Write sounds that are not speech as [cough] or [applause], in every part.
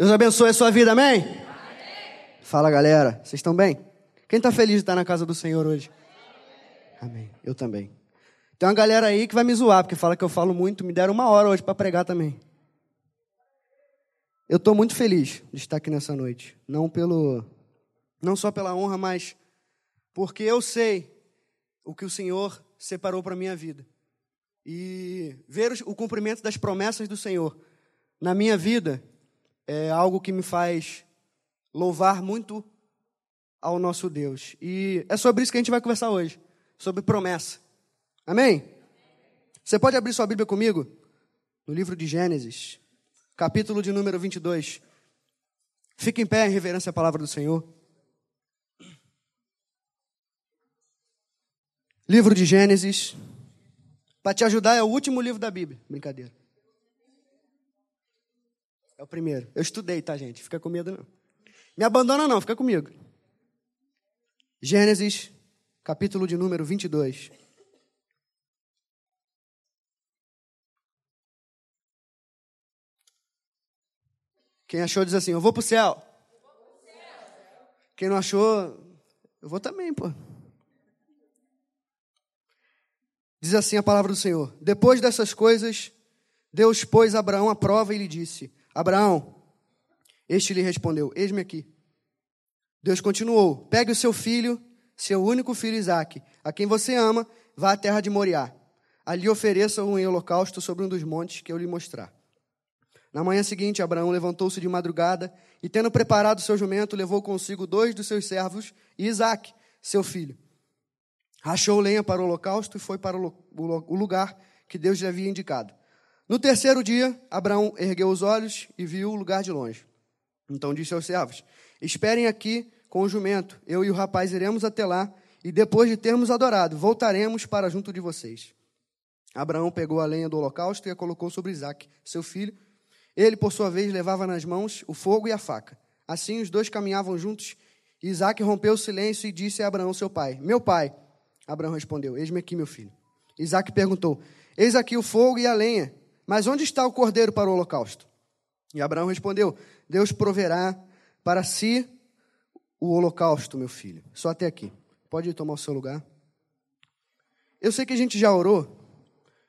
Deus abençoe a sua vida, amém? amém. Fala galera, vocês estão bem? Quem está feliz de estar na casa do Senhor hoje? Amém. Eu também. Tem uma galera aí que vai me zoar, porque fala que eu falo muito. Me deram uma hora hoje para pregar também. Eu estou muito feliz de estar aqui nessa noite. Não pelo, não só pela honra, mas porque eu sei o que o Senhor separou para minha vida. E ver o cumprimento das promessas do Senhor na minha vida é algo que me faz louvar muito ao nosso Deus. E é sobre isso que a gente vai conversar hoje, sobre promessa. Amém? Você pode abrir sua Bíblia comigo? No livro de Gênesis, capítulo de número 22. Fique em pé em reverência à palavra do Senhor. Livro de Gênesis. Para te ajudar, é o último livro da Bíblia. Brincadeira. É o primeiro. Eu estudei, tá, gente? Fica com medo, não. Me abandona, não, fica comigo. Gênesis, capítulo de número 22. Quem achou diz assim: Eu vou para o céu. Quem não achou, eu vou também, pô. Diz assim a palavra do Senhor: Depois dessas coisas, Deus pôs Abraão à prova e lhe disse: Abraão, este lhe respondeu: Eis-me aqui. Deus continuou: Pegue o seu filho, seu único filho Isaque, a quem você ama, vá à terra de Moriá. Ali ofereça-o em holocausto sobre um dos montes que eu lhe mostrar. Na manhã seguinte, Abraão levantou-se de madrugada e, tendo preparado seu jumento, levou consigo dois dos seus servos e Isaque, seu filho. Rachou lenha para o holocausto e foi para o lugar que Deus lhe havia indicado. No terceiro dia, Abraão ergueu os olhos e viu o lugar de longe. Então disse aos servos: Esperem aqui com o jumento, eu e o rapaz iremos até lá, e depois de termos adorado, voltaremos para junto de vocês. Abraão pegou a lenha do holocausto e a colocou sobre Isaac, seu filho. Ele, por sua vez, levava nas mãos o fogo e a faca. Assim os dois caminhavam juntos. Isaac rompeu o silêncio e disse a Abraão, seu pai: Meu pai. Abraão respondeu: Eis-me aqui, meu filho. Isaac perguntou: Eis aqui o fogo e a lenha, mas onde está o cordeiro para o holocausto? E Abraão respondeu: Deus proverá para si o holocausto, meu filho. Só até aqui. Pode tomar o seu lugar. Eu sei que a gente já orou,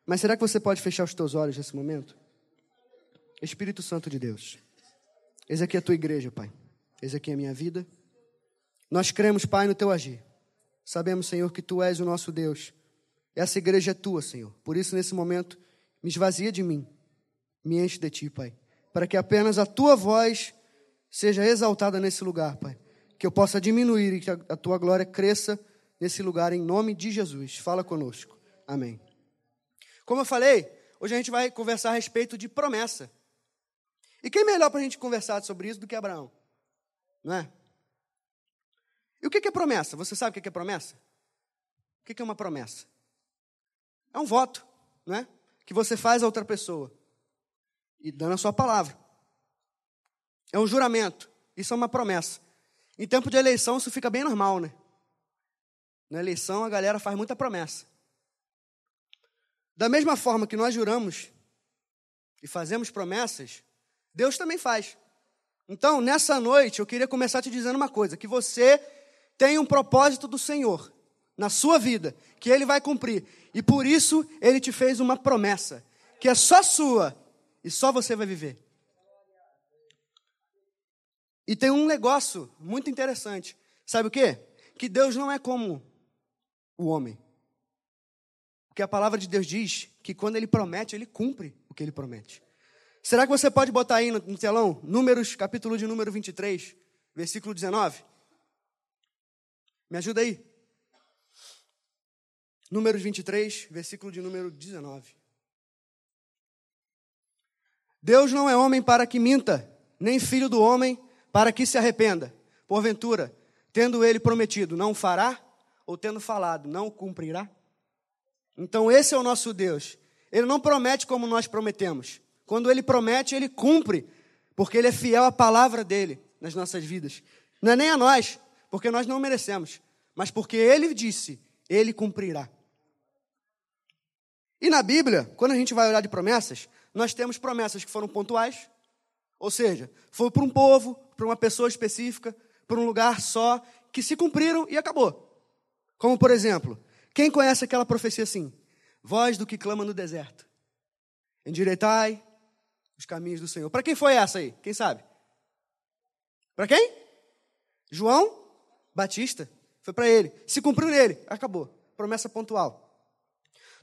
mas será que você pode fechar os teus olhos nesse momento? Espírito Santo de Deus, eis aqui a tua igreja, Pai. Eis aqui a minha vida. Nós cremos, Pai, no teu agir. Sabemos, Senhor, que tu és o nosso Deus. Essa igreja é tua, Senhor. Por isso, nesse momento, me esvazia de mim. Me enche de ti, Pai. Para que apenas a tua voz seja exaltada nesse lugar, Pai. Que eu possa diminuir e que a tua glória cresça nesse lugar, em nome de Jesus. Fala conosco. Amém. Como eu falei, hoje a gente vai conversar a respeito de promessa. E quem melhor para a gente conversar sobre isso do que Abraão? Não é? E o que é promessa? Você sabe o que é promessa? O que é uma promessa? É um voto, não é? Que você faz a outra pessoa e dando a sua palavra. É um juramento. Isso é uma promessa. Em tempo de eleição, isso fica bem normal, né? Na eleição, a galera faz muita promessa. Da mesma forma que nós juramos e fazemos promessas, Deus também faz. Então, nessa noite, eu queria começar te dizendo uma coisa: que você tem um propósito do Senhor na sua vida, que Ele vai cumprir. E por isso, Ele te fez uma promessa, que é só sua e só você vai viver. E tem um negócio muito interessante. Sabe o quê? Que Deus não é como o homem. Porque a palavra de Deus diz que quando Ele promete, Ele cumpre o que Ele promete. Será que você pode botar aí no, no telão, Números, capítulo de número 23, versículo 19? Me ajuda aí. Números 23, versículo de número 19. Deus não é homem para que minta, nem filho do homem para que se arrependa. Porventura, tendo ele prometido, não fará, ou tendo falado, não cumprirá? Então, esse é o nosso Deus. Ele não promete como nós prometemos. Quando ele promete, ele cumpre, porque ele é fiel à palavra dele nas nossas vidas. Não é nem a nós, porque nós não merecemos, mas porque ele disse, ele cumprirá. E na Bíblia, quando a gente vai olhar de promessas, nós temos promessas que foram pontuais, Ou seja, foi para um povo, para uma pessoa específica, para um lugar só, que se cumpriram e acabou. Como, por exemplo, quem conhece aquela profecia assim? Voz do que clama no deserto. Endireitai os caminhos do Senhor. Para quem foi essa aí? Quem sabe? Para quem? João Batista. Foi para ele. Se cumpriu nele. Acabou. Promessa pontual.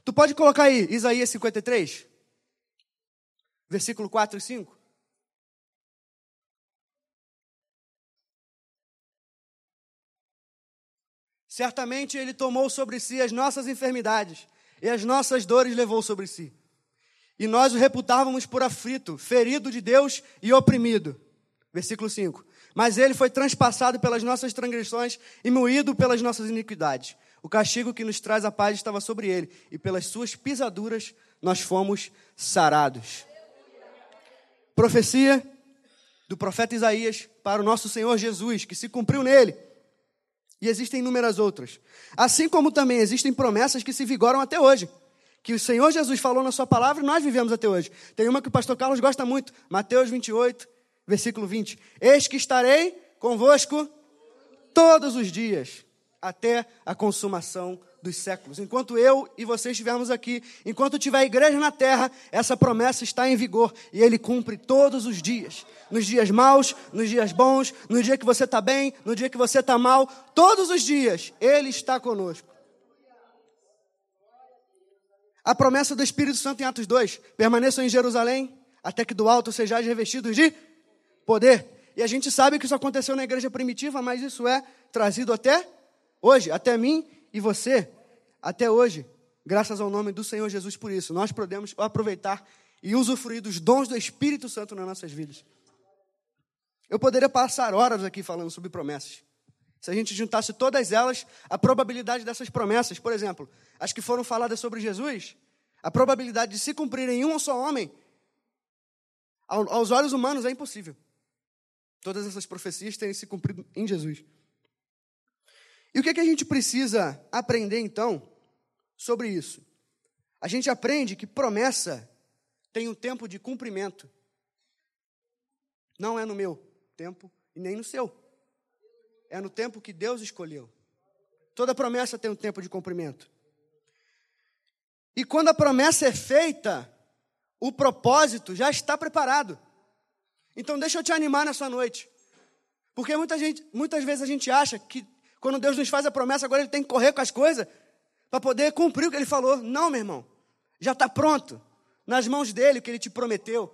Tu pode colocar aí Isaías 53, versículo 4 e 5. Certamente ele tomou sobre si as nossas enfermidades e as nossas dores levou sobre si. E nós o reputávamos por aflito, ferido de Deus e oprimido. Versículo 5. Mas ele foi transpassado pelas nossas transgressões e moído pelas nossas iniquidades. O castigo que nos traz a paz estava sobre ele, e pelas suas pisaduras nós fomos sarados. Profecia do profeta Isaías para o nosso Senhor Jesus, que se cumpriu nele. E existem inúmeras outras. Assim como também existem promessas que se vigoram até hoje. Que o Senhor Jesus falou na sua palavra e nós vivemos até hoje. Tem uma que o pastor Carlos gosta muito, Mateus 28, versículo 20. Eis que estarei convosco todos os dias, até a consumação dos séculos. Enquanto eu e você estivermos aqui, enquanto tiver igreja na terra, essa promessa está em vigor e ele cumpre todos os dias. Nos dias maus, nos dias bons, no dia que você está bem, no dia que você está mal, todos os dias ele está conosco. A promessa do Espírito Santo em Atos 2: permaneçam em Jerusalém, até que do alto sejais revestidos de poder. E a gente sabe que isso aconteceu na igreja primitiva, mas isso é trazido até hoje, até mim e você, até hoje, graças ao nome do Senhor Jesus por isso. Nós podemos aproveitar e usufruir dos dons do Espírito Santo nas nossas vidas. Eu poderia passar horas aqui falando sobre promessas. Se a gente juntasse todas elas, a probabilidade dessas promessas, por exemplo, as que foram faladas sobre Jesus, a probabilidade de se cumprirem em um só homem, aos olhos humanos é impossível. Todas essas profecias terem se cumprido em Jesus. E o que, é que a gente precisa aprender então sobre isso? A gente aprende que promessa tem um tempo de cumprimento. Não é no meu tempo e nem no seu. É no tempo que Deus escolheu. Toda promessa tem um tempo de cumprimento. E quando a promessa é feita, o propósito já está preparado. Então deixa eu te animar nessa noite. Porque muita gente, muitas vezes a gente acha que quando Deus nos faz a promessa, agora ele tem que correr com as coisas para poder cumprir o que ele falou. Não, meu irmão. Já está pronto. Nas mãos dele o que ele te prometeu.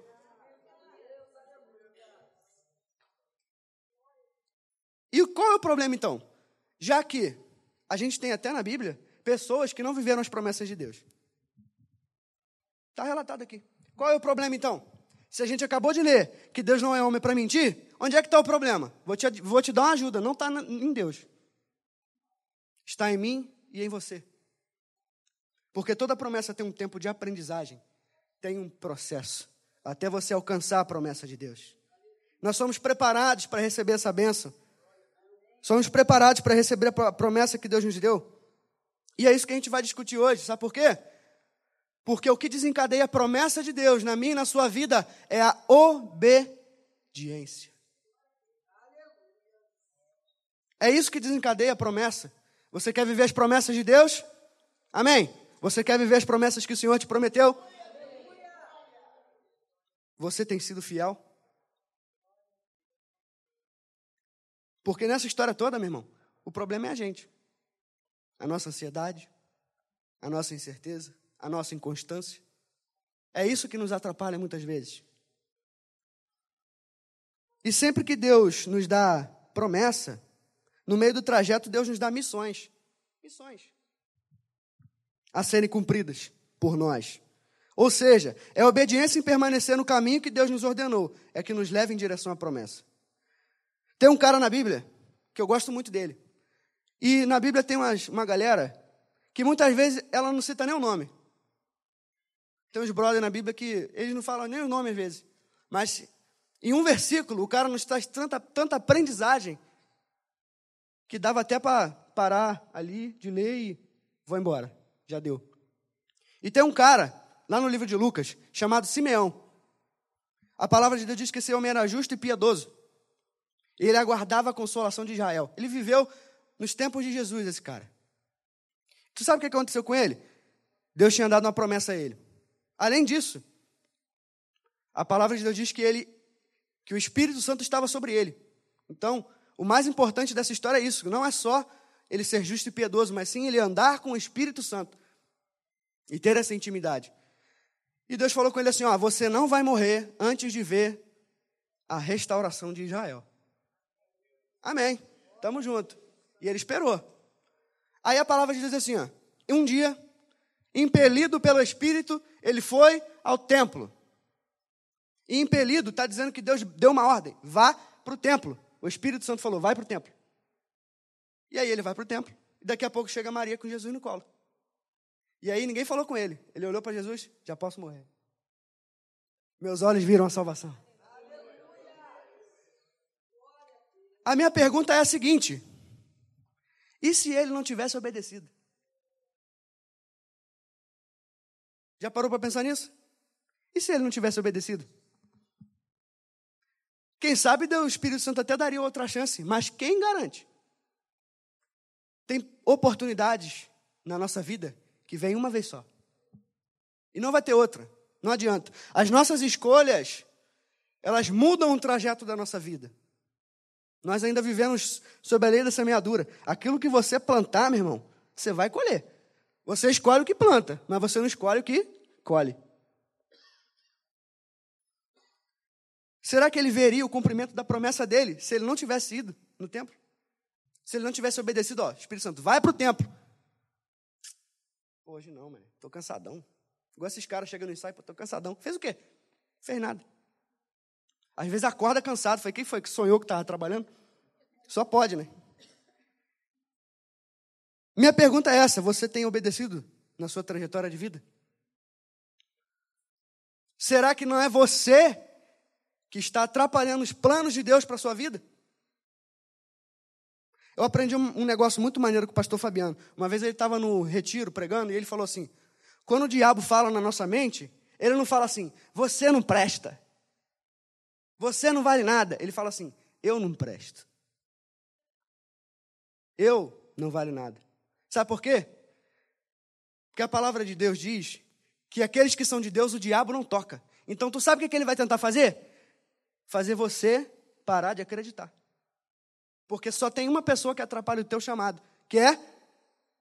E qual é o problema então? Já que a gente tem até na Bíblia pessoas que não viveram as promessas de Deus. Está relatado aqui. Qual é o problema então? Se a gente acabou de ler que Deus não é homem para mentir, onde é que está o problema? Vou te, vou te dar uma ajuda, não está em Deus está em mim e em você. Porque toda promessa tem um tempo de aprendizagem, tem um processo, até você alcançar a promessa de Deus. Nós somos preparados para receber essa bênção. Somos preparados para receber a promessa que Deus nos deu. E é isso que a gente vai discutir hoje, sabe por quê? Porque o que desencadeia a promessa de Deus na minha e na sua vida é a obediência. É isso que desencadeia a promessa. Você quer viver as promessas de Deus? Amém. Você quer viver as promessas que o Senhor te prometeu? Você tem sido fiel? Porque nessa história toda, meu irmão, o problema é a gente. A nossa ansiedade, a nossa incerteza, a nossa inconstância. É isso que nos atrapalha muitas vezes. E sempre que Deus nos dá promessa, no meio do trajeto, Deus nos dá missões. Missões. A serem cumpridas por nós. Ou seja, é a obediência em permanecer no caminho que Deus nos ordenou, é que nos leva em direção à promessa. Tem um cara na Bíblia, que eu gosto muito dele. E na Bíblia tem umas, uma galera que muitas vezes ela não cita nem o nome. Tem uns brothers na Bíblia que eles não falam nem o nome às vezes. Mas em um versículo, o cara nos traz tanta, tanta aprendizagem que dava até para parar ali de ler e vou embora. Já deu. E tem um cara, lá no livro de Lucas, chamado Simeão. A palavra de Deus diz que esse homem era justo e piedoso. Ele aguardava a consolação de Israel. Ele viveu nos tempos de Jesus, esse cara. Tu sabe o que aconteceu com ele? Deus tinha dado uma promessa a ele. Além disso, a palavra de Deus diz que ele que o Espírito Santo estava sobre ele. Então, o mais importante dessa história é isso, não é só ele ser justo e piedoso, mas sim ele andar com o Espírito Santo e ter essa intimidade. E Deus falou com ele assim: ó, você não vai morrer antes de ver a restauração de Israel. Amém. Tamo junto. E ele esperou. Aí a palavra diz assim, ó, um dia, impelido pelo Espírito, ele foi ao templo. E impelido está dizendo que Deus deu uma ordem: vá para o templo. O Espírito Santo falou: vai para o templo. E aí ele vai para o templo. E daqui a pouco chega Maria com Jesus no colo. E aí ninguém falou com ele. Ele olhou para Jesus: já posso morrer. Meus olhos viram a salvação. A minha pergunta é a seguinte: e se ele não tivesse obedecido? Já parou para pensar nisso? E se ele não tivesse obedecido? Quem sabe o Espírito Santo até daria outra chance, mas quem garante? Tem oportunidades na nossa vida que vem uma vez só. E não vai ter outra. Não adianta. As nossas escolhas, elas mudam o trajeto da nossa vida. Nós ainda vivemos sob a lei da semeadura. Aquilo que você plantar, meu irmão, você vai colher. Você escolhe o que planta, mas você não escolhe o que colhe. Será que ele veria o cumprimento da promessa dele se ele não tivesse ido no templo? Se ele não tivesse obedecido, ó, Espírito Santo, vai para o templo. Hoje não, mano, estou cansadão. Igual esses caras chegando no ensaio, estou cansadão. Fez o quê? Fez nada. Às vezes acorda cansado. Falei, quem foi que sonhou que estava trabalhando? Só pode, né? Minha pergunta é essa: você tem obedecido na sua trajetória de vida? Será que não é você que está atrapalhando os planos de Deus para a sua vida? Eu aprendi um, negócio muito maneiro com o pastor Fabiano. Uma vez ele estava no retiro pregando e ele falou assim: quando o diabo fala na nossa mente, ele não fala assim, você não presta, você não vale nada. Ele fala assim, eu não presto. Eu não vale nada. Sabe por quê? Porque a palavra de Deus diz que aqueles que são de Deus, o diabo não toca. Então, tu sabe o que ele vai tentar fazer? fazer você parar de acreditar. Porque só tem uma pessoa que atrapalha o teu chamado, que é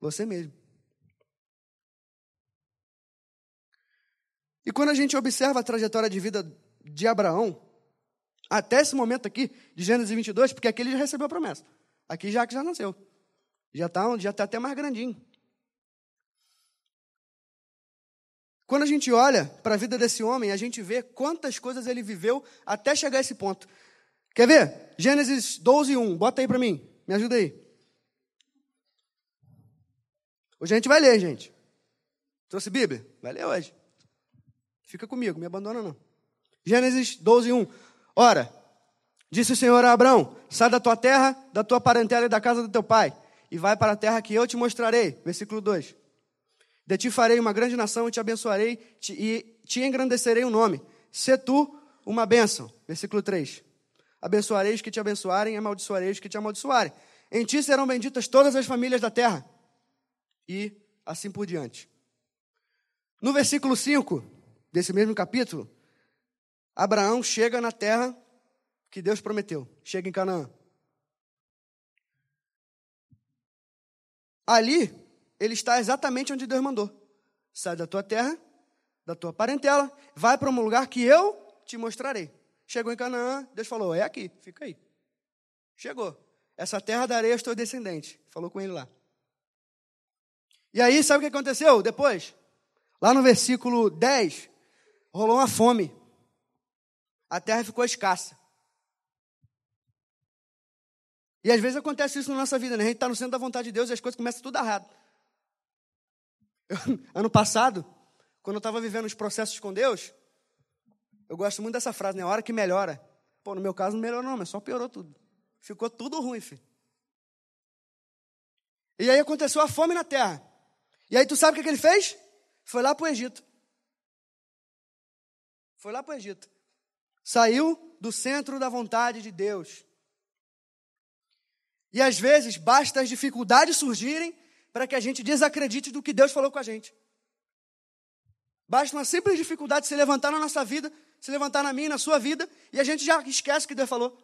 você mesmo. E quando a gente observa a trajetória de vida de Abraão, até esse momento aqui, de Gênesis 22, porque aqui ele já recebeu a promessa. Aqui já que já nasceu. Já está já tá até mais grandinho. Quando a gente olha para a vida desse homem, a gente vê quantas coisas ele viveu até chegar a esse ponto. Quer ver? Gênesis 12, 1. Bota aí para mim. Me ajuda aí. Hoje a gente vai ler, gente. Trouxe Bíblia? Vai ler hoje. Fica comigo, me abandona não. Gênesis 12, 1. Ora, disse o Senhor a Abraão: sai da tua terra, da tua parentela e da casa do teu pai, e vai para a terra que eu te mostrarei. Versículo 2. De ti farei uma grande nação e te abençoarei te, e te engrandecerei o nome. Se tu uma bênção. Versículo 3. Abençoarei os que te abençoarem, amaldiçoarei os que te amaldiçoarem. Em ti serão benditas todas as famílias da terra. E assim por diante. No versículo 5 desse mesmo capítulo, Abraão chega na terra que Deus prometeu. Chega em Canaã. Ali, ele está exatamente onde Deus mandou. Sai da tua terra, da tua parentela, vai para um lugar que eu te mostrarei. Chegou em Canaã, Deus falou: é aqui, fica aí. Chegou. Essa terra darei aos teus descendentes. Falou com ele lá. E aí, sabe o que aconteceu depois? Lá no versículo 10, rolou uma fome. A terra ficou escassa. E às vezes acontece isso na nossa vida, né? A gente está no centro da vontade de Deus e as coisas começam tudo errado. [laughs] Ano passado, quando eu estava vivendo os processos com Deus, eu gosto muito dessa frase, né? A hora que melhora. Pô, no meu caso não melhorou não, mas só piorou tudo. Ficou tudo ruim, filho. E aí aconteceu a fome na terra. E aí tu sabe o que, que ele fez? Foi lá para o Egito. Foi lá para o Egito. Saiu do centro da vontade de Deus. E às vezes basta as dificuldades surgirem para que a gente desacredite do que Deus falou com a gente. Basta uma simples dificuldade se levantar na nossa vida, se levantar na minha, na sua vida, e a gente já esquece o que Deus falou.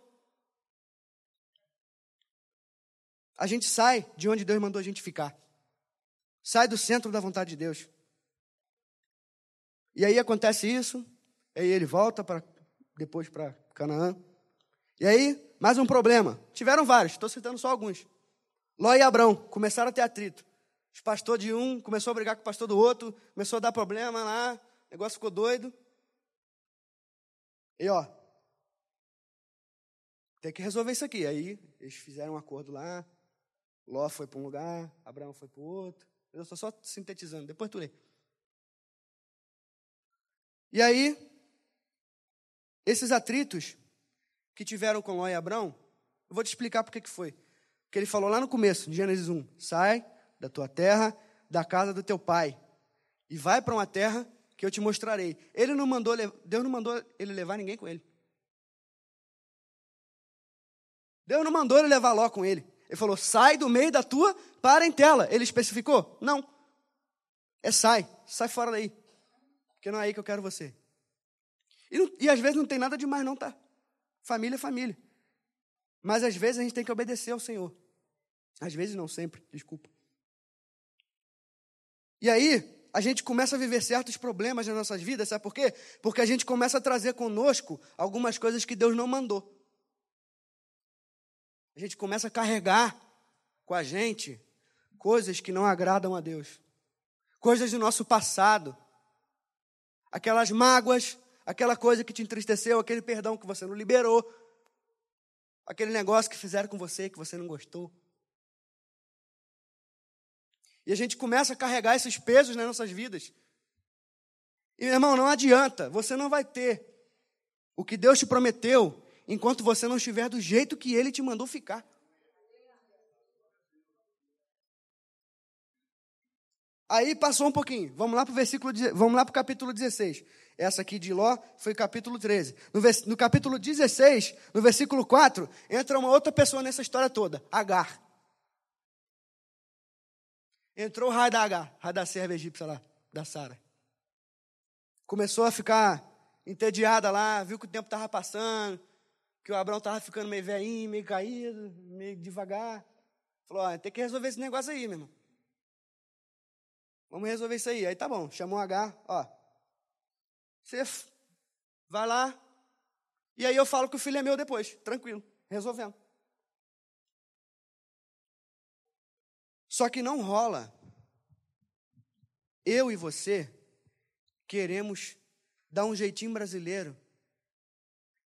A gente sai de onde Deus mandou a gente ficar. Sai do centro da vontade de Deus. E aí acontece isso, aí ele volta para depois para Canaã. E aí, mais um problema. Tiveram vários, estou citando só alguns. Ló e Abrão começaram a ter atrito. Os pastor de um começou a brigar com o pastor do outro, começou a dar problema lá, o negócio ficou doido. E ó, tem que resolver isso aqui. Aí eles fizeram um acordo lá. Ló foi para um lugar, Abraão foi para o outro. Eu estou só sintetizando, depois tu lê. E aí, esses atritos que tiveram com Ló e Abraão, eu vou te explicar por que foi. Porque ele falou lá no começo, de Gênesis 1, sai da tua terra, da casa do teu pai, e vai para uma terra que eu te mostrarei. Ele não mandou, Deus não mandou ele levar ninguém com ele. Deus não mandou ele levar Ló com ele. Ele falou: sai do meio da tua parentela. Ele especificou? Não. É sai, sai fora daí. Porque não é aí que eu quero você. E, não, e às vezes não tem nada demais, não, tá? Família é família. Mas às vezes a gente tem que obedecer ao Senhor. Às vezes não sempre, desculpa. E aí, a gente começa a viver certos problemas nas nossas vidas, sabe por quê? Porque a gente começa a trazer conosco algumas coisas que Deus não mandou. A gente começa a carregar com a gente coisas que não agradam a Deus, coisas do nosso passado, aquelas mágoas, aquela coisa que te entristeceu, aquele perdão que você não liberou, aquele negócio que fizeram com você que você não gostou. E a gente começa a carregar esses pesos nas nossas vidas. E, meu irmão, não adianta, você não vai ter o que Deus te prometeu enquanto você não estiver do jeito que Ele te mandou ficar. Aí passou um pouquinho. Vamos lá para o versículo, vamos lá para o capítulo 16. Essa aqui de Ló foi capítulo 13. No, no capítulo 16, no versículo 4, entra uma outra pessoa nessa história toda, Agar. Entrou o raio da H, raio da serva egípcia lá, da Sara. Começou a ficar entediada lá, viu que o tempo estava passando, que o Abraão estava ficando meio veinho, meio caído, meio devagar. Falou, tem que resolver esse negócio aí, meu irmão. Vamos resolver isso aí. Aí tá bom, chamou o H, ó. Você vai lá, e aí eu falo que o filho é meu depois, tranquilo, resolvendo. Só que não rola. Eu e você queremos dar um jeitinho brasileiro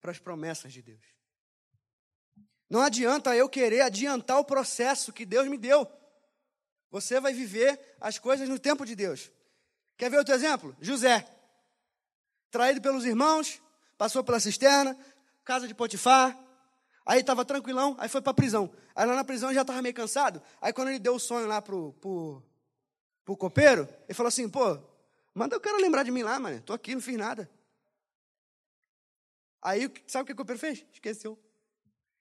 para as promessas de Deus. Não adianta eu querer adiantar o processo que Deus me deu. Você vai viver as coisas no tempo de Deus. Quer ver outro exemplo? José. Traído pelos irmãos, passou pela cisterna, casa de Potifar, Aí estava tranquilão, aí foi para a prisão. Aí lá na prisão já estava meio cansado. Aí quando ele deu o sonho lá pro, pro, pro copeiro, ele falou assim, pô, manda o cara lembrar de mim lá, mano. Tô aqui, não fiz nada. Aí sabe o que o copeiro fez? Esqueceu.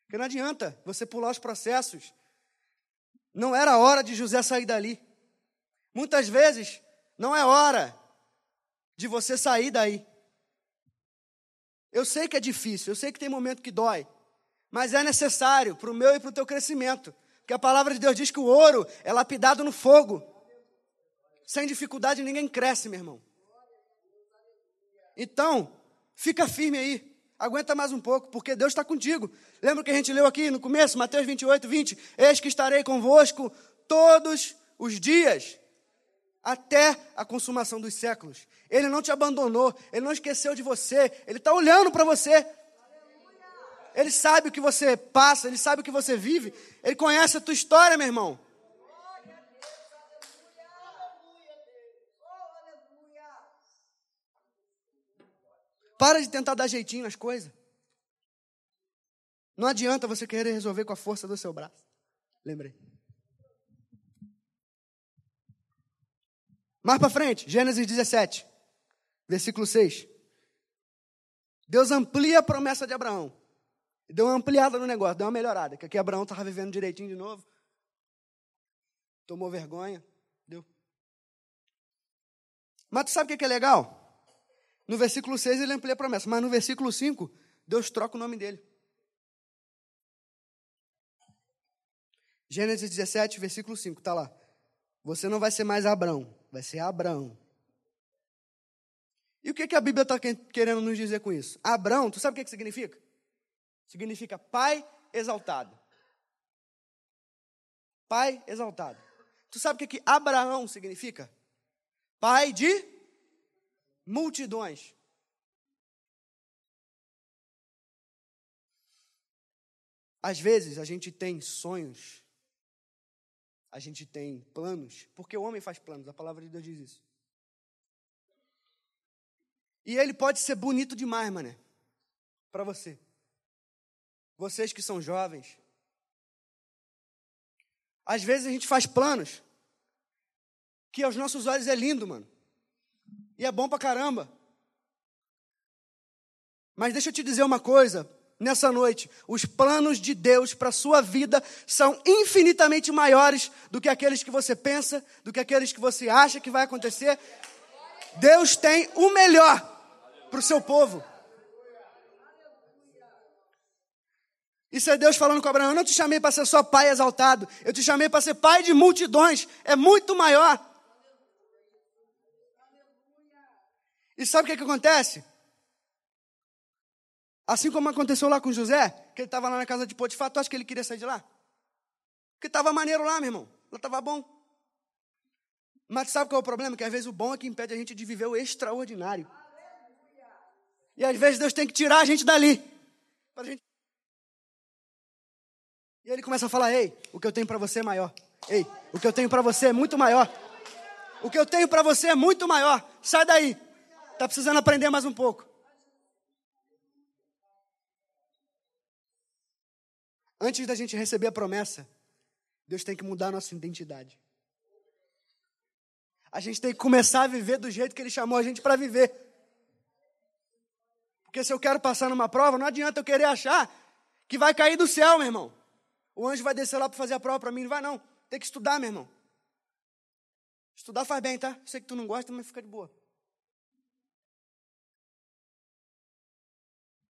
Porque não adianta você pular os processos. Não era hora de José sair dali. Muitas vezes não é hora de você sair daí. Eu sei que é difícil, eu sei que tem momento que dói mas é necessário para o meu e para o teu crescimento. Porque a palavra de Deus diz que o ouro é lapidado no fogo. Sem dificuldade ninguém cresce, meu irmão. Então, fica firme aí. Aguenta mais um pouco, porque Deus está contigo. Lembra que a gente leu aqui no começo, Mateus 28, 20? Eis que estarei convosco todos os dias, até a consumação dos séculos. Ele não te abandonou, ele não esqueceu de você, ele está olhando para você. Ele sabe o que você passa, ele sabe o que você vive. Ele conhece a tua história, meu irmão. Para de tentar dar jeitinho nas coisas. Não adianta você querer resolver com a força do seu braço. Lembrei. Mais para frente, Gênesis 17, versículo 6. Deus amplia a promessa de Abraão. Deu uma ampliada no negócio, deu uma melhorada. Que aqui Abraão estava vivendo direitinho de novo. Tomou vergonha. Deu. Mas tu sabe o que é legal? No versículo 6 ele amplia a promessa. Mas no versículo 5, Deus troca o nome dele. Gênesis 17, versículo 5, está lá. Você não vai ser mais Abraão, vai ser Abraão. E o que, que a Bíblia está querendo nos dizer com isso? Abraão, tu sabe o que, que significa? Significa pai exaltado. Pai exaltado. Tu sabe o que, que Abraão significa? Pai de multidões. Às vezes a gente tem sonhos, a gente tem planos, porque o homem faz planos, a palavra de Deus diz isso. E ele pode ser bonito demais, mané, para você. Vocês que são jovens. Às vezes a gente faz planos que aos nossos olhos é lindo, mano. E é bom pra caramba. Mas deixa eu te dizer uma coisa, nessa noite, os planos de Deus para sua vida são infinitamente maiores do que aqueles que você pensa, do que aqueles que você acha que vai acontecer. Deus tem o melhor para o seu povo. Isso é Deus falando com Abraão: Eu não te chamei para ser só pai exaltado, eu te chamei para ser pai de multidões, é muito maior. E sabe o que, que acontece? Assim como aconteceu lá com José, que ele estava lá na casa de Potifar, tu acha que ele queria sair de lá? Porque estava maneiro lá, meu irmão. Lá estava bom. Mas sabe qual é o problema? Que às vezes o bom é que impede a gente de viver o extraordinário. E às vezes Deus tem que tirar a gente dali. Gente... E ele começa a falar: Ei, o que eu tenho para você é maior. Ei, o que eu tenho para você é muito maior. O que eu tenho para você é muito maior. Sai daí. Tá precisando aprender mais um pouco. Antes da gente receber a promessa, Deus tem que mudar a nossa identidade. A gente tem que começar a viver do jeito que Ele chamou a gente para viver. Porque se eu quero passar numa prova, não adianta eu querer achar que vai cair do céu, meu irmão. O anjo vai descer lá para fazer a prova para mim. Não vai, não. Tem que estudar, meu irmão. Estudar faz bem, tá? Sei que tu não gosta, mas fica de boa.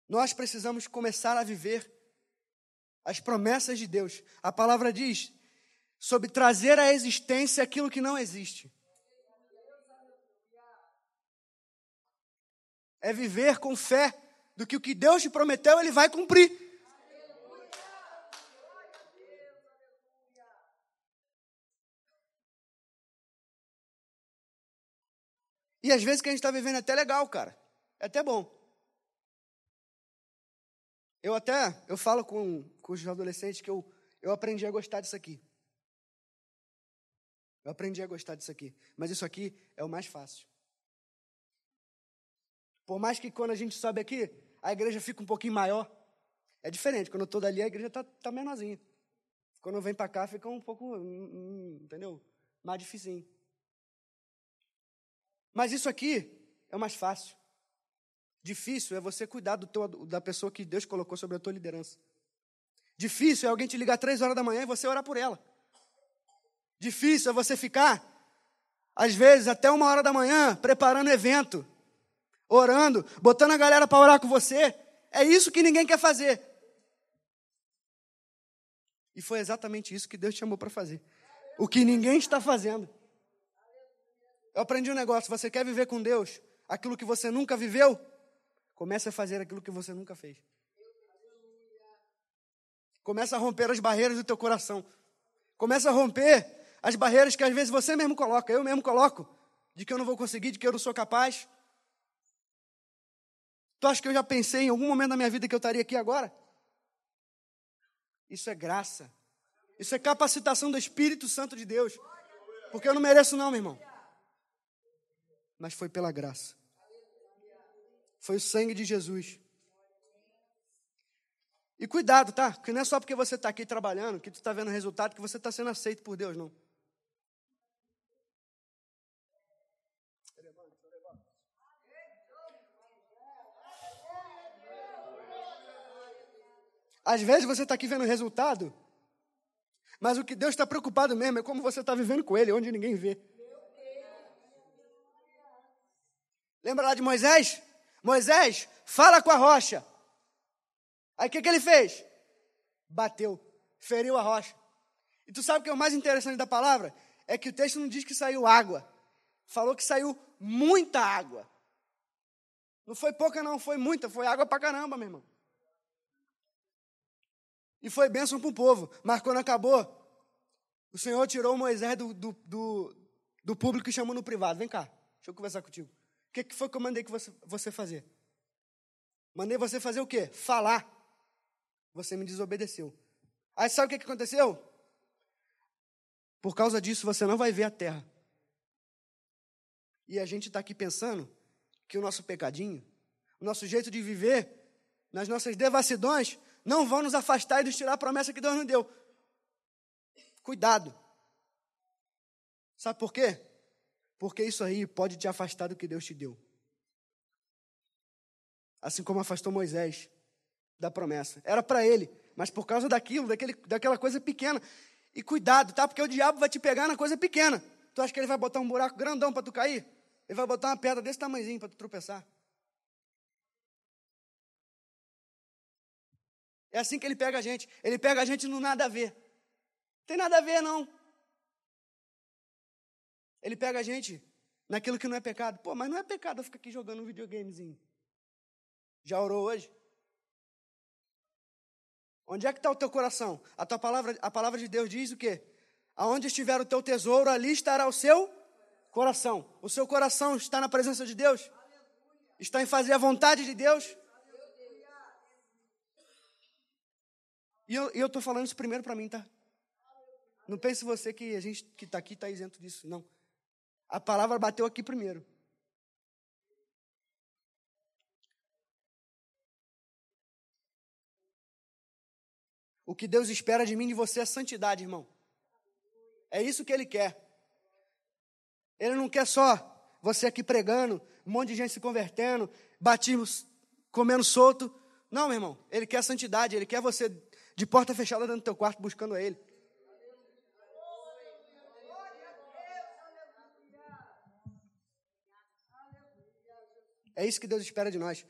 Nós precisamos começar a viver as promessas de Deus. A palavra diz sobre trazer à existência aquilo que não existe. é viver com fé do que o que Deus te prometeu, Ele vai cumprir. E às vezes que a gente está vivendo é até legal, cara. É até bom. Eu até, eu falo com, com os adolescentes que eu, eu aprendi a gostar disso aqui. Eu aprendi a gostar disso aqui. Mas isso aqui é o mais fácil. Por mais que quando a gente sobe aqui, a igreja fica um pouquinho maior. É diferente, quando eu estou dali, a igreja está tá menorzinha. Quando vem para cá, fica um pouco, hum, hum, entendeu? Mais difícil. Mas isso aqui é o mais fácil. Difícil é você cuidar teu, da pessoa que Deus colocou sobre a tua liderança. Difícil é alguém te ligar três horas da manhã e você orar por ela. Difícil é você ficar, às vezes, até uma hora da manhã, preparando evento orando, botando a galera para orar com você. É isso que ninguém quer fazer. E foi exatamente isso que Deus te chamou para fazer. O que ninguém está fazendo. Eu aprendi um negócio: você quer viver com Deus aquilo que você nunca viveu? Comece a fazer aquilo que você nunca fez. Começa a romper as barreiras do teu coração. Começa a romper as barreiras que às vezes você mesmo coloca, eu mesmo coloco, de que eu não vou conseguir, de que eu não sou capaz. Tu acha que eu já pensei em algum momento da minha vida que eu estaria aqui agora? Isso é graça. Isso é capacitação do Espírito Santo de Deus. Porque eu não mereço, não, meu irmão. Mas foi pela graça. Foi o sangue de Jesus. E cuidado, tá? Que não é só porque você está aqui trabalhando, que tu está vendo resultado, que você está sendo aceito por Deus, não. Às vezes você está aqui vendo resultado, mas o que Deus está preocupado mesmo é como você está vivendo com Ele, onde ninguém vê. Lembra lá de Moisés? Moisés, fala com a rocha. Aí o que, que ele fez? Bateu, feriu a rocha. E tu sabe o que é o mais interessante da palavra? É que o texto não diz que saiu água. Falou que saiu muita água. Não foi pouca, não, foi muita, foi água pra caramba, meu irmão. E foi bênção para o povo. Mas quando acabou, o Senhor tirou Moisés do, do, do, do público e chamou no privado. Vem cá, deixa eu conversar contigo. Que, que foi que eu mandei que você, você fazer? Mandei você fazer o quê? Falar. Você me desobedeceu. Aí sabe o que, que aconteceu? Por causa disso, você não vai ver a terra. E a gente está aqui pensando que o nosso pecadinho, o nosso jeito de viver, nas nossas devassidões, não vão nos afastar e nos tirar a promessa que Deus nos deu. Cuidado. Sabe por quê? Porque isso aí pode te afastar do que Deus te deu. Assim como afastou Moisés da promessa. Era para ele, mas por causa daquilo, daquele, daquela coisa pequena. E cuidado, tá? Porque o diabo vai te pegar na coisa pequena. Tu acha que ele vai botar um buraco grandão para tu cair? Ele vai botar uma pedra desse tamanhozinho para tu tropeçar. É assim que ele pega a gente. Ele pega a gente no nada a ver. Não tem nada a ver, não. Ele pega a gente naquilo que não é pecado. Pô, mas não é pecado eu ficar aqui jogando um videogamezinho. Já orou hoje? Onde é que está o teu coração? A tua palavra, a palavra de Deus diz o quê? Aonde estiver o teu tesouro, ali estará o seu coração. O seu coração está na presença de Deus? Está em fazer a vontade de Deus? E eu estou falando isso primeiro para mim, tá? Não pense você que a gente que está aqui está isento disso, não. A palavra bateu aqui primeiro. O que Deus espera de mim e de você é santidade, irmão. É isso que Ele quer. Ele não quer só você aqui pregando, um monte de gente se convertendo, batimos, comendo solto. Não, meu irmão. Ele quer santidade. Ele quer você de porta fechada dentro do teu quarto buscando Ele. É isso que Deus espera de nós.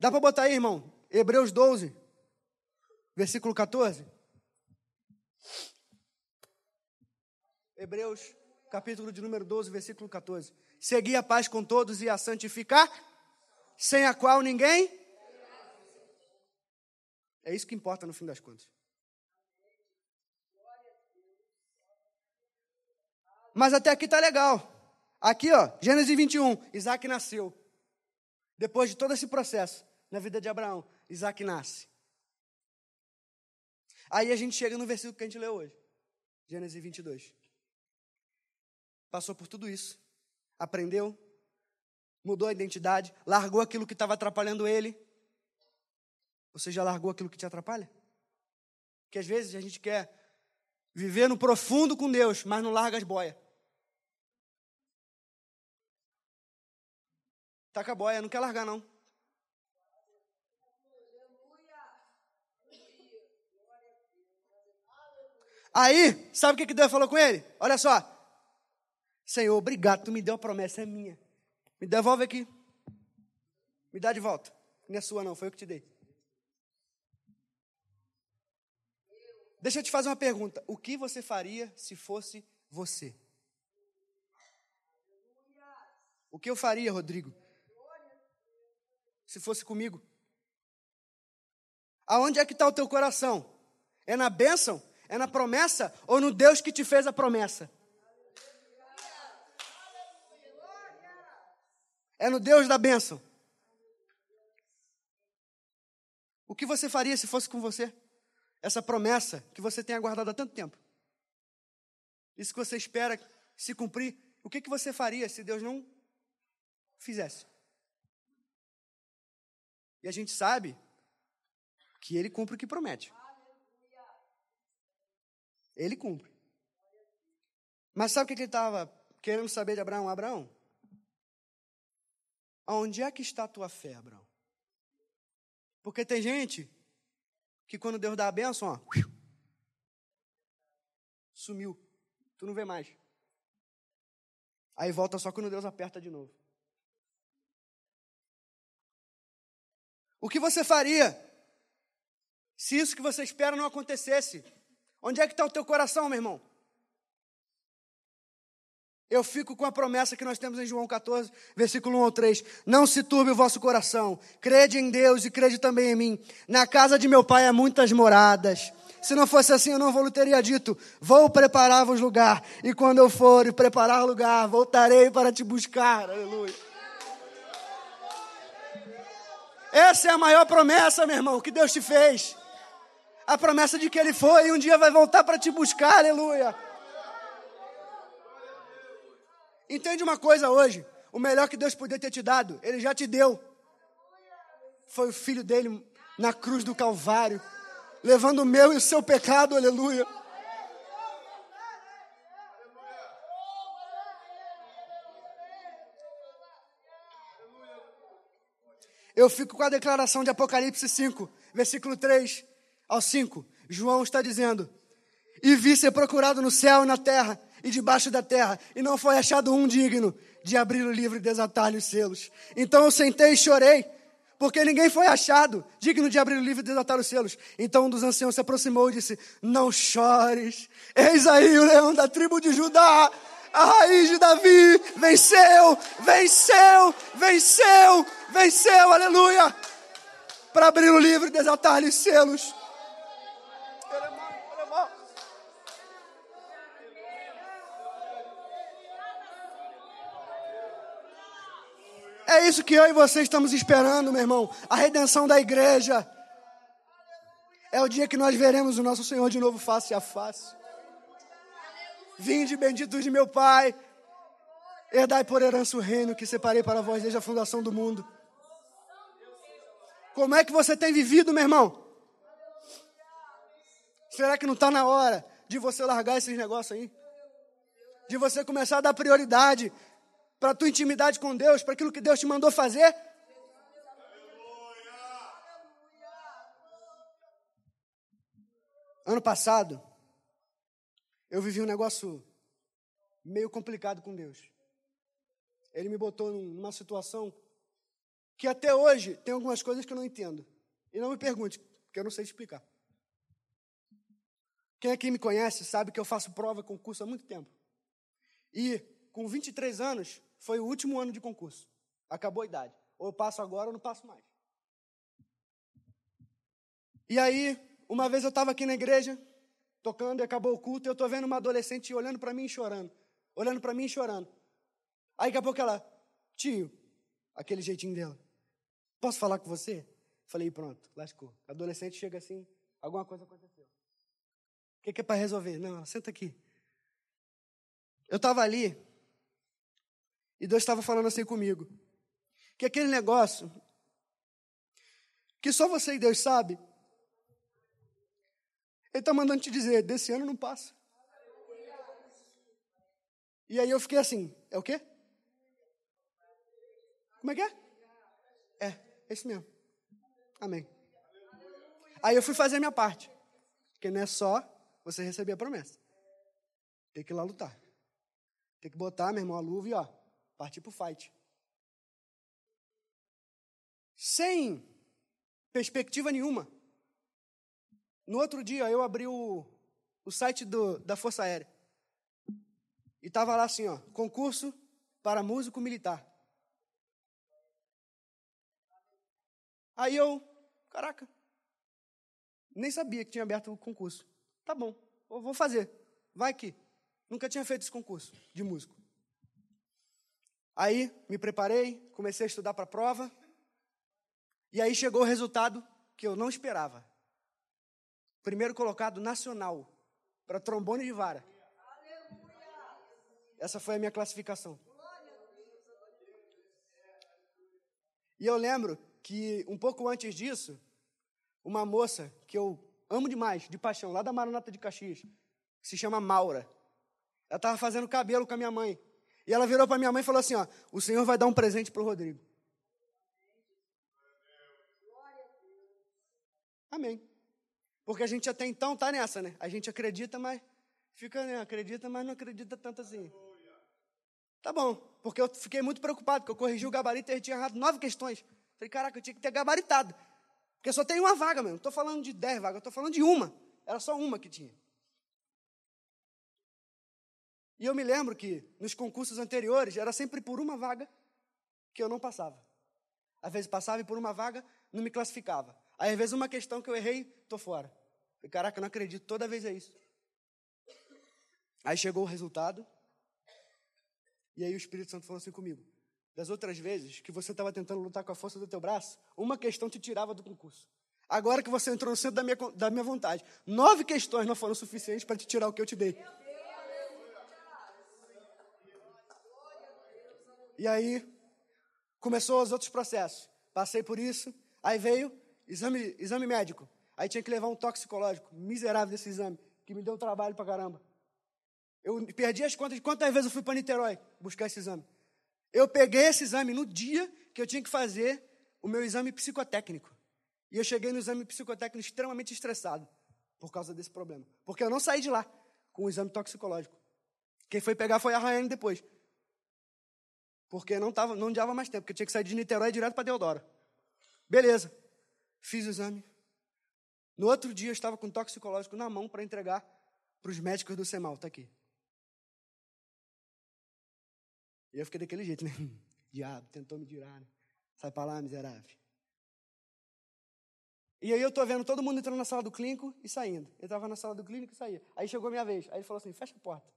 Dá para botar aí, irmão? Hebreus 12, versículo 14. Hebreus, capítulo de número 12, versículo 14. Seguir a paz com todos e a santificar, sem a qual ninguém. É isso que importa no fim das contas. Mas até aqui tá legal. Aqui, ó, Gênesis 21, Isaac nasceu. Depois de todo esse processo na vida de Abraão, Isaac nasce. Aí a gente chega no versículo que a gente leu hoje, Gênesis 22. Passou por tudo isso, aprendeu, mudou a identidade, largou aquilo que estava atrapalhando ele. Você já largou aquilo que te atrapalha? Porque às vezes a gente quer viver no profundo com Deus, mas não larga as boias. Tá a boia, não quer largar não. Aí, sabe o que, que Deus falou com ele? Olha só. Senhor, obrigado, tu me deu a promessa, é minha. Me devolve aqui. Me dá de volta. Não é sua, não, foi eu que te dei. Deixa eu te fazer uma pergunta. O que você faria se fosse você? O que eu faria, Rodrigo? Se fosse comigo? Aonde é que está o teu coração? É na bênção é na promessa ou no Deus que te fez a promessa? É no Deus da bênção. O que você faria se fosse com você? Essa promessa que você tem aguardado há tanto tempo. Isso que você espera se cumprir. O que, que você faria se Deus não fizesse? E a gente sabe que Ele cumpre o que promete. Ele cumpre. Mas sabe o que ele estava querendo saber de Abraão? Abraão, aonde é que está a tua fé, Abraão? Porque tem gente que quando Deus dá a bênção, ó, sumiu. Tu não vê mais. Aí volta só quando Deus aperta de novo. O que você faria se isso que você espera não acontecesse? Onde é que está o teu coração, meu irmão? Eu fico com a promessa que nós temos em João 14, versículo 1 ao 3. Não se turbe o vosso coração. Crede em Deus e crede também em mim. Na casa de meu pai há muitas moradas. Se não fosse assim, eu não vou teria dito: Vou preparar-vos lugar. E quando eu for e preparar lugar, voltarei para te buscar. Aleluia. Essa é a maior promessa, meu irmão, que Deus te fez. A promessa de que Ele foi e um dia vai voltar para te buscar. Aleluia. Entende uma coisa hoje? O melhor que Deus podia ter te dado, Ele já te deu. Foi o filho dele na cruz do Calvário, levando o meu e o seu pecado, aleluia. Eu fico com a declaração de Apocalipse 5, versículo 3 ao 5. João está dizendo: E vi ser procurado no céu na terra e debaixo da terra, e não foi achado um digno de abrir o livro e desatar-lhe os selos. Então eu sentei e chorei, porque ninguém foi achado digno de abrir o livro e desatar os selos. Então um dos anciãos se aproximou e disse: Não chores, eis aí o leão da tribo de Judá, a raiz de Davi, venceu, venceu, venceu, venceu, aleluia, para abrir o livro e desatar-lhe os selos. É isso que eu e você estamos esperando, meu irmão. A redenção da igreja. É o dia que nós veremos o nosso Senhor de novo face a face. Vinde, benditos de meu Pai. Herdai por herança o reino que separei para vós desde a fundação do mundo. Como é que você tem vivido, meu irmão? Será que não está na hora de você largar esses negócios aí? De você começar a dar prioridade para a tua intimidade com Deus, para aquilo que Deus te mandou fazer. Ano passado, eu vivi um negócio meio complicado com Deus. Ele me botou numa situação que até hoje tem algumas coisas que eu não entendo. E não me pergunte, porque eu não sei explicar. Quem aqui me conhece sabe que eu faço prova, concurso há muito tempo. E com 23 anos, foi o último ano de concurso. Acabou a idade. Ou eu passo agora ou não passo mais. E aí, uma vez eu estava aqui na igreja, tocando e acabou o culto, e eu estou vendo uma adolescente olhando para mim e chorando. Olhando para mim e chorando. Aí daqui a pouco ela, tio, aquele jeitinho dela, posso falar com você? Falei, pronto, lascou. Adolescente chega assim, alguma coisa aconteceu. O que, que é para resolver? Não, senta aqui. Eu estava ali, e Deus estava falando assim comigo. Que aquele negócio que só você e Deus sabe, Ele está mandando te dizer, desse ano não passa. E aí eu fiquei assim, é o quê? Como é que é? É, isso mesmo. Amém. Aí eu fui fazer a minha parte. Porque não é só você receber a promessa. Tem que ir lá lutar. Tem que botar, meu irmão, a luva e ó, partir para o fight. Sem perspectiva nenhuma. No outro dia, eu abri o, o site do, da Força Aérea. E estava lá assim, ó, concurso para músico militar. Aí eu, caraca, nem sabia que tinha aberto o concurso. Tá bom, vou fazer. Vai que. Nunca tinha feito esse concurso de músico. Aí me preparei, comecei a estudar para a prova. E aí chegou o resultado que eu não esperava. Primeiro colocado nacional para trombone de vara. Essa foi a minha classificação. E eu lembro que um pouco antes disso, uma moça que eu amo demais, de paixão, lá da Maranata de Caxias, que se chama Maura, ela estava fazendo cabelo com a minha mãe. E ela virou para minha mãe e falou assim: ó, o Senhor vai dar um presente para o Rodrigo. Amém. Porque a gente até então tá nessa, né? A gente acredita, mas fica, né? Acredita, mas não acredita tanto assim. Tá bom, porque eu fiquei muito preocupado, porque eu corrigi o gabarito e ele tinha errado nove questões. Falei, caraca, eu tinha que ter gabaritado. Porque só tem uma vaga mesmo. Não estou falando de dez vagas, estou falando de uma. Era só uma que tinha. E eu me lembro que nos concursos anteriores era sempre por uma vaga que eu não passava. Às vezes passava e por uma vaga não me classificava. Aí, às vezes, uma questão que eu errei, tô fora. Falei, caraca, não acredito, toda vez é isso. Aí chegou o resultado, e aí o Espírito Santo falou assim comigo: das outras vezes que você estava tentando lutar com a força do teu braço, uma questão te tirava do concurso. Agora que você entrou no centro da minha, da minha vontade, nove questões não foram suficientes para te tirar o que eu te dei. E aí, começou os outros processos. Passei por isso, aí veio exame, exame médico. Aí tinha que levar um toxicológico, miserável desse exame, que me deu trabalho pra caramba. Eu perdi as contas de quantas vezes eu fui para Niterói buscar esse exame. Eu peguei esse exame no dia que eu tinha que fazer o meu exame psicotécnico. E eu cheguei no exame psicotécnico extremamente estressado por causa desse problema. Porque eu não saí de lá com o exame toxicológico. Quem foi pegar foi a Rayane depois. Porque não, tava, não dava mais tempo, porque tinha que sair de Niterói direto para Deodoro. Beleza. Fiz o exame. No outro dia eu estava com toxicológico na mão para entregar para os médicos do SEMAL. Está aqui. E eu fiquei daquele jeito, né? [laughs] Diabo, tentou me tirar, né? Sai para lá, miserável. E aí eu tô vendo todo mundo entrando na sala do clínico e saindo. Eu estava na sala do clínico e saía. Aí chegou minha vez. Aí ele falou assim, fecha a porta.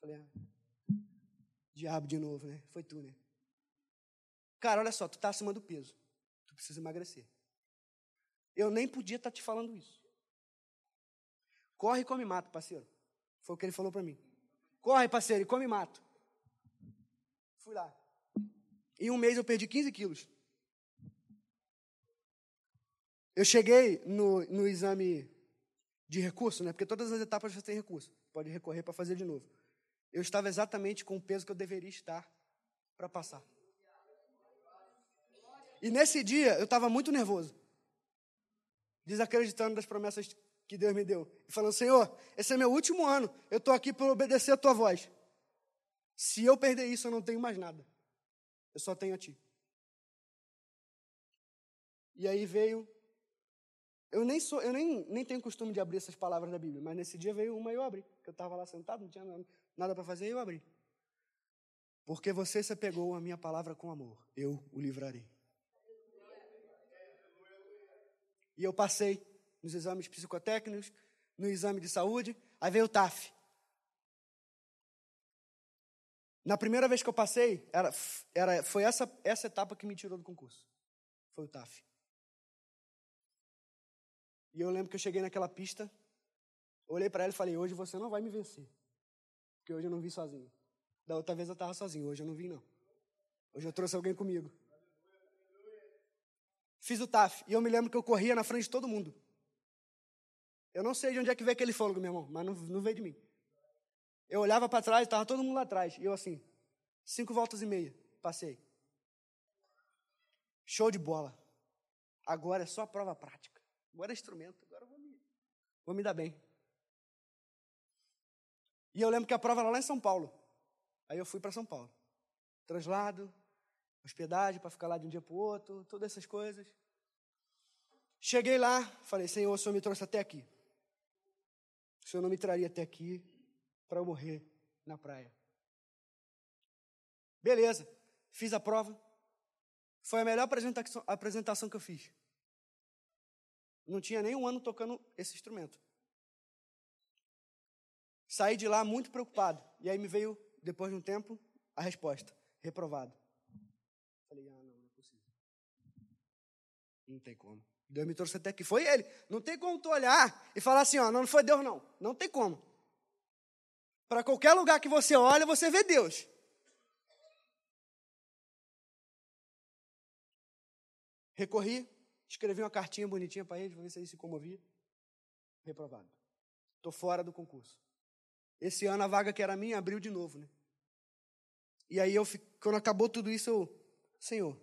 falei, ah, diabo de novo, né? Foi tu, né? Cara, olha só, tu tá acima do peso. Tu precisa emagrecer. Eu nem podia estar tá te falando isso. Corre e come mato, parceiro. Foi o que ele falou para mim. Corre, parceiro, e come mato. Fui lá. Em um mês eu perdi 15 quilos. Eu cheguei no, no exame de recurso, né? Porque todas as etapas você tem recurso. Pode recorrer para fazer de novo. Eu estava exatamente com o peso que eu deveria estar para passar. E nesse dia eu estava muito nervoso. Desacreditando das promessas que Deus me deu. E falando, Senhor, esse é meu último ano. Eu estou aqui para obedecer a tua voz. Se eu perder isso, eu não tenho mais nada. Eu só tenho a ti. E aí veio. Eu nem sou, eu nem, nem tenho costume de abrir essas palavras da Bíblia, mas nesse dia veio uma e eu abri. Eu estava lá sentado, não tinha nada para fazer, e eu abri. Porque você se apegou à minha palavra com amor, eu o livrarei. E eu passei nos exames psicotécnicos, no exame de saúde, aí veio o TAF. Na primeira vez que eu passei, era, era, foi essa, essa etapa que me tirou do concurso. Foi o TAF. E eu lembro que eu cheguei naquela pista, olhei para ela e falei: Hoje você não vai me vencer. Porque hoje eu não vim sozinho. Da outra vez eu estava sozinho, hoje eu não vim, não. Hoje eu trouxe alguém comigo. Fiz o TAF. E eu me lembro que eu corria na frente de todo mundo. Eu não sei de onde é que veio aquele fôlego, meu irmão, mas não, não veio de mim. Eu olhava para trás, estava todo mundo lá atrás. E eu assim, cinco voltas e meia, passei. Show de bola. Agora é só prova prática. Agora é instrumento. Agora vou me, vou me dar bem. E eu lembro que a prova era lá em São Paulo. Aí eu fui para São Paulo. Translado, hospedagem para ficar lá de um dia para o outro, todas essas coisas. Cheguei lá, falei, Senhor, o Senhor me trouxe até aqui. O Senhor não me traria até aqui para eu morrer na praia. Beleza, fiz a prova. Foi a melhor apresentação, que eu fiz. Não tinha nem um ano tocando esse instrumento. Saí de lá muito preocupado. E aí me veio, depois de um tempo, a resposta: reprovado. Falei, ah, não, não é possível. Não tem como. Deus me trouxe até aqui. Foi ele. Não tem como tu olhar e falar assim, ó, não, não foi Deus, não. Não tem como. Para qualquer lugar que você olha, você vê Deus. Recorri, escrevi uma cartinha bonitinha para ele, para ver se ele se comovia. Reprovado. Estou fora do concurso. Esse ano a vaga que era minha abriu de novo, né? E aí eu, quando acabou tudo isso, eu, Senhor,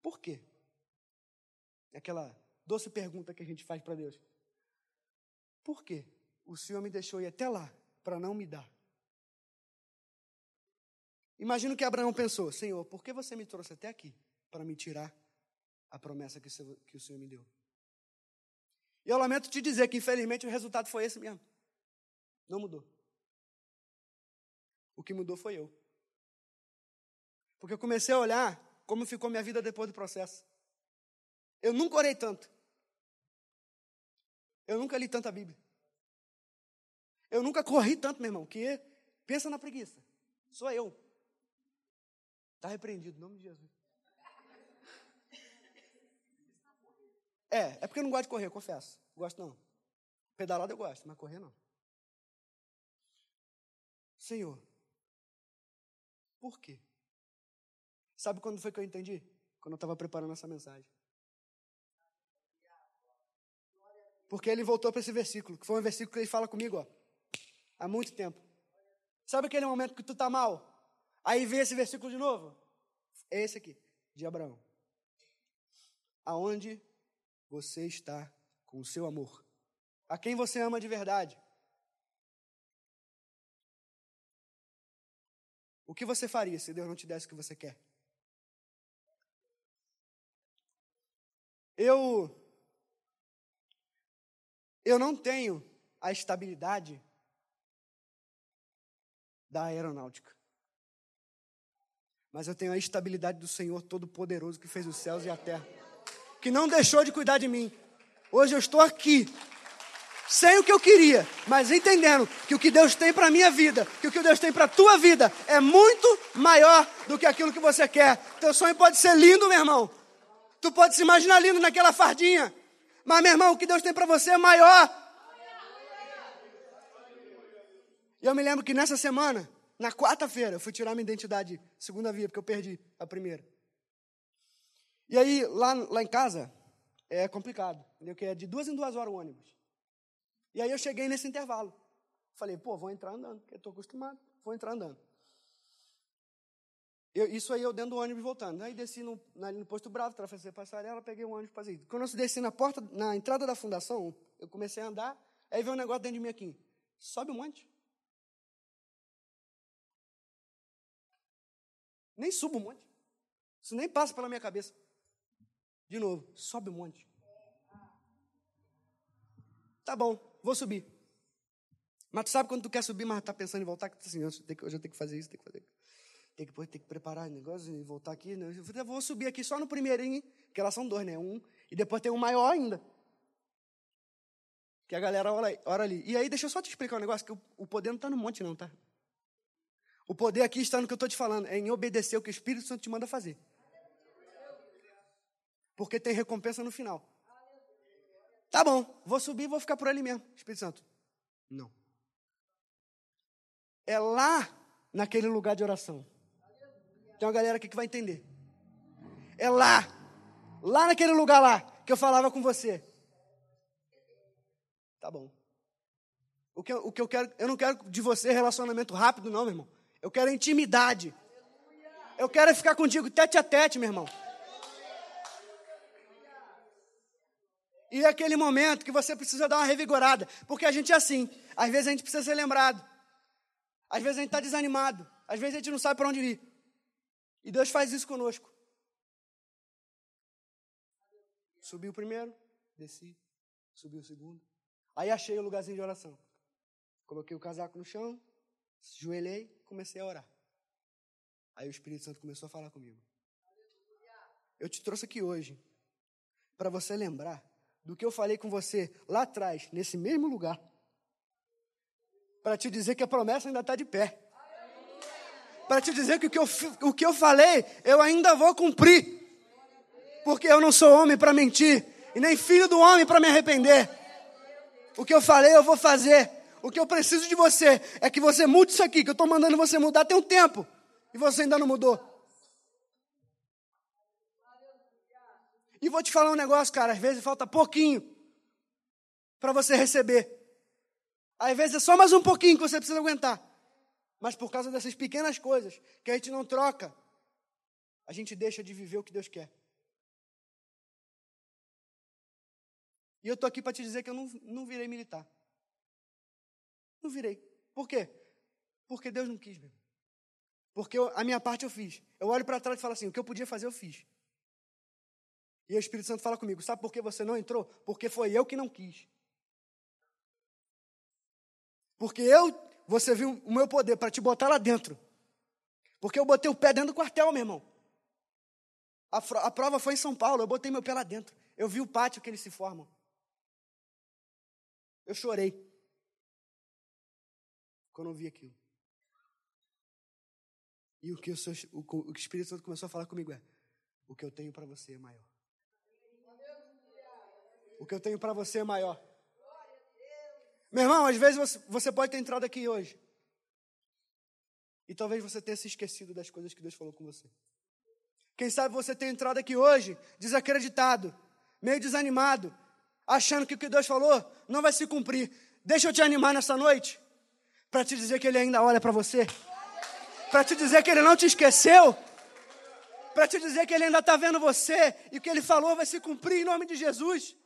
por quê? Aquela doce pergunta que a gente faz para Deus. por quê? O Senhor me deixou ir até lá para não me dar. Imagina que Abraão pensou: Senhor, por que você me trouxe até aqui para me tirar a promessa que o Senhor me deu? E eu lamento te dizer que, infelizmente, o resultado foi esse mesmo. Não mudou. O que mudou foi eu. Porque eu comecei a olhar como ficou minha vida depois do processo. Eu nunca orei tanto. Eu nunca li tanta Bíblia. Eu nunca corri tanto, meu irmão, que pensa na preguiça. Sou eu. Está repreendido, em nome de Jesus. É, é porque eu não gosto de correr, confesso. Gosto não. Pedalada eu gosto, mas correr não. Senhor, por quê? Sabe quando foi que eu entendi? Quando eu estava preparando essa mensagem. Porque ele voltou para esse versículo, que foi um versículo que ele fala comigo, ó, há muito tempo. Sabe aquele momento que tu tá mal? Aí vem esse versículo de novo. É esse aqui, de Abraão. Aonde você está com o seu amor? A quem você ama de verdade? O que você faria se Deus não te desse o que você quer? Eu eu não tenho a estabilidade da aeronáutica. Mas eu tenho a estabilidade do Senhor Todo-Poderoso que fez os céus e a terra, que não deixou de cuidar de mim. Hoje eu estou aqui, sem o que eu queria, mas entendendo que o que Deus tem para a minha vida, que o que Deus tem para a tua vida é muito maior do que aquilo que você quer. Teu sonho pode ser lindo, meu irmão, Tu pode se imaginar lindo naquela fardinha. Mas, meu irmão, o que Deus tem para você é maior. E eu me lembro que nessa semana, na quarta-feira, eu fui tirar minha identidade, segunda via, porque eu perdi a primeira. E aí, lá, lá em casa, é complicado, entendeu? Que é de duas em duas horas o ônibus. E aí eu cheguei nesse intervalo. Falei, pô, vou entrar andando, porque eu estou acostumado, vou entrar andando. Eu, isso aí eu dentro do ônibus voltando. Aí desci no, no posto Bravo, atravessei a passarela, peguei o ônibus para fazer. Quando eu desci na porta, na entrada da fundação, eu comecei a andar, aí veio um negócio dentro de mim aqui. Sobe um monte. Nem subo um monte. Isso nem passa pela minha cabeça. De novo, sobe um monte. Tá bom, vou subir. Mas tu sabe quando tu quer subir, mas tá pensando em voltar, que tu assim, eu, já tenho que fazer isso, tenho que fazer tem que, tem que preparar o negócio e voltar aqui. Né? Eu vou subir aqui só no primeirinho, que elas são dois, né? Um, e depois tem um maior ainda. Que a galera ora, ora ali. E aí, deixa eu só te explicar um negócio, que o, o poder não está no monte, não, tá? O poder aqui está no que eu estou te falando, é em obedecer o que o Espírito Santo te manda fazer. Porque tem recompensa no final. Tá bom, vou subir e vou ficar por ali mesmo, Espírito Santo. Não. É lá, naquele lugar de oração tem uma galera aqui que vai entender. É lá, lá naquele lugar lá, que eu falava com você. Tá bom. O que, o que eu quero, eu não quero de você relacionamento rápido, não, meu irmão. Eu quero intimidade. Eu quero ficar contigo tete a tete, meu irmão. E é aquele momento que você precisa dar uma revigorada. Porque a gente é assim. Às vezes a gente precisa ser lembrado. Às vezes a gente está desanimado. Às vezes a gente não sabe para onde ir. E Deus faz isso conosco. Subi o primeiro, desci, subi o segundo. Aí achei o lugarzinho de oração. Coloquei o casaco no chão, joelhei, comecei a orar. Aí o Espírito Santo começou a falar comigo. Eu te trouxe aqui hoje para você lembrar do que eu falei com você lá atrás, nesse mesmo lugar, para te dizer que a promessa ainda está de pé para te dizer que o que, eu, o que eu falei, eu ainda vou cumprir. Porque eu não sou homem para mentir, e nem filho do homem para me arrepender. O que eu falei, eu vou fazer. O que eu preciso de você é que você mude isso aqui, que eu estou mandando você mudar tem um tempo, e você ainda não mudou. E vou te falar um negócio, cara, às vezes falta pouquinho para você receber. Às vezes é só mais um pouquinho que você precisa aguentar. Mas por causa dessas pequenas coisas que a gente não troca, a gente deixa de viver o que Deus quer. E eu estou aqui para te dizer que eu não, não virei militar. Não virei. Por quê? Porque Deus não quis, meu. Porque eu, a minha parte eu fiz. Eu olho para trás e falo assim: o que eu podia fazer, eu fiz. E o Espírito Santo fala comigo: sabe por que você não entrou? Porque foi eu que não quis. Porque eu, você viu o meu poder para te botar lá dentro. Porque eu botei o pé dentro do quartel, meu irmão. A, a prova foi em São Paulo, eu botei meu pé lá dentro. Eu vi o pátio que eles se formam. Eu chorei. Quando eu vi aquilo. E o que o, seu, o, o Espírito Santo começou a falar comigo é: o que eu tenho para você é maior. O que eu tenho para você é maior. Meu irmão, às vezes você, você pode ter entrado aqui hoje. E talvez você tenha se esquecido das coisas que Deus falou com você. Quem sabe você tenha entrado aqui hoje desacreditado, meio desanimado, achando que o que Deus falou não vai se cumprir. Deixa eu te animar nessa noite, para te dizer que Ele ainda olha para você, para te dizer que Ele não te esqueceu, para te dizer que Ele ainda está vendo você. E o que Ele falou vai se cumprir em nome de Jesus.